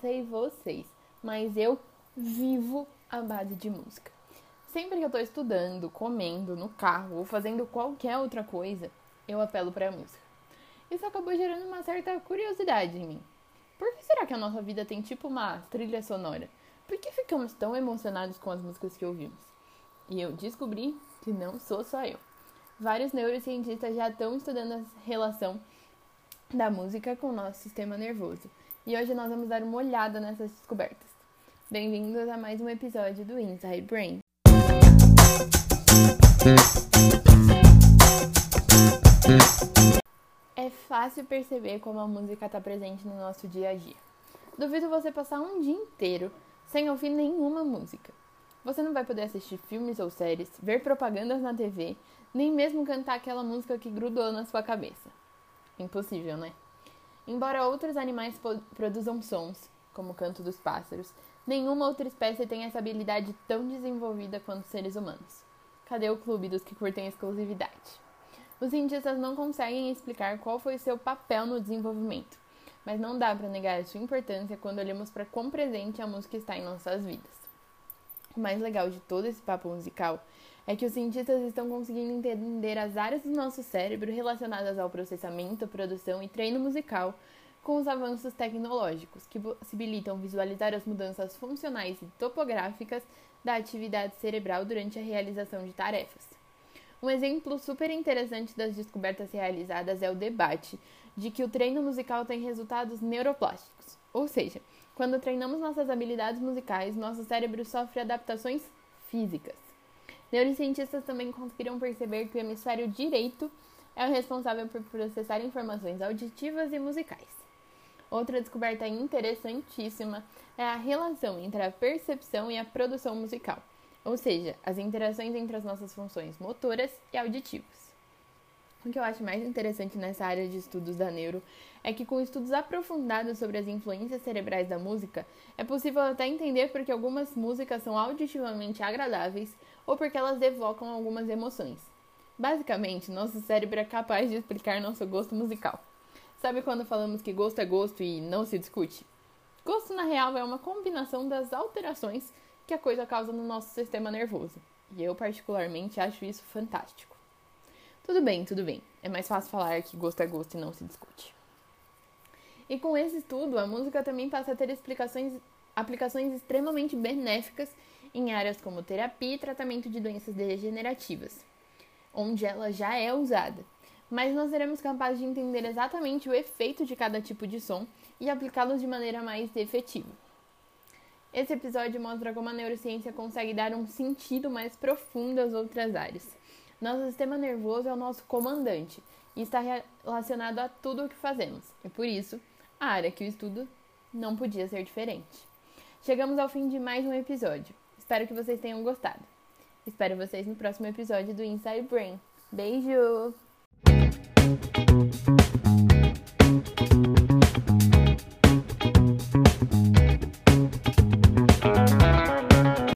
sei vocês, mas eu vivo a base de música. Sempre que eu tô estudando, comendo, no carro ou fazendo qualquer outra coisa, eu apelo para a música. Isso acabou gerando uma certa curiosidade em mim. Por que será que a nossa vida tem tipo uma trilha sonora? Por que ficamos tão emocionados com as músicas que ouvimos? E eu descobri que não sou só eu. Vários neurocientistas já estão estudando a relação da música com o nosso sistema nervoso. E hoje nós vamos dar uma olhada nessas descobertas. Bem-vindos a mais um episódio do Inside Brain. É fácil perceber como a música está presente no nosso dia a dia. Duvido você passar um dia inteiro sem ouvir nenhuma música. Você não vai poder assistir filmes ou séries, ver propagandas na TV, nem mesmo cantar aquela música que grudou na sua cabeça. Impossível, né? Embora outros animais produzam sons, como o canto dos pássaros, nenhuma outra espécie tem essa habilidade tão desenvolvida quanto os seres humanos. Cadê o clube dos que curtem exclusividade? Os cientistas não conseguem explicar qual foi seu papel no desenvolvimento, mas não dá para negar a sua importância quando olhamos para quão presente a música está em nossas vidas. O mais legal de todo esse papo musical é que os cientistas estão conseguindo entender as áreas do nosso cérebro relacionadas ao processamento, produção e treino musical com os avanços tecnológicos, que possibilitam visualizar as mudanças funcionais e topográficas da atividade cerebral durante a realização de tarefas. Um exemplo super interessante das descobertas realizadas é o debate de que o treino musical tem resultados neuroplásticos, ou seja, quando treinamos nossas habilidades musicais, nosso cérebro sofre adaptações físicas. Neurocientistas também conseguiram perceber que o hemisfério direito é o responsável por processar informações auditivas e musicais. Outra descoberta interessantíssima é a relação entre a percepção e a produção musical ou seja, as interações entre as nossas funções motoras e auditivas. O que eu acho mais interessante nessa área de estudos da neuro é que, com estudos aprofundados sobre as influências cerebrais da música, é possível até entender porque algumas músicas são auditivamente agradáveis ou porque elas evocam algumas emoções. Basicamente, nosso cérebro é capaz de explicar nosso gosto musical. Sabe quando falamos que gosto é gosto e não se discute? Gosto, na real, é uma combinação das alterações que a coisa causa no nosso sistema nervoso. E eu, particularmente, acho isso fantástico. Tudo bem, tudo bem. É mais fácil falar que gosto é gosto e não se discute. E com esse estudo, a música também passa a ter explicações, aplicações extremamente benéficas em áreas como terapia e tratamento de doenças degenerativas, onde ela já é usada. Mas nós seremos capazes de entender exatamente o efeito de cada tipo de som e aplicá-los de maneira mais efetiva. Esse episódio mostra como a neurociência consegue dar um sentido mais profundo às outras áreas. Nosso sistema nervoso é o nosso comandante e está relacionado a tudo o que fazemos, e por isso, a área que o estudo não podia ser diferente. Chegamos ao fim de mais um episódio. Espero que vocês tenham gostado. Espero vocês no próximo episódio do Inside Brain. Beijo!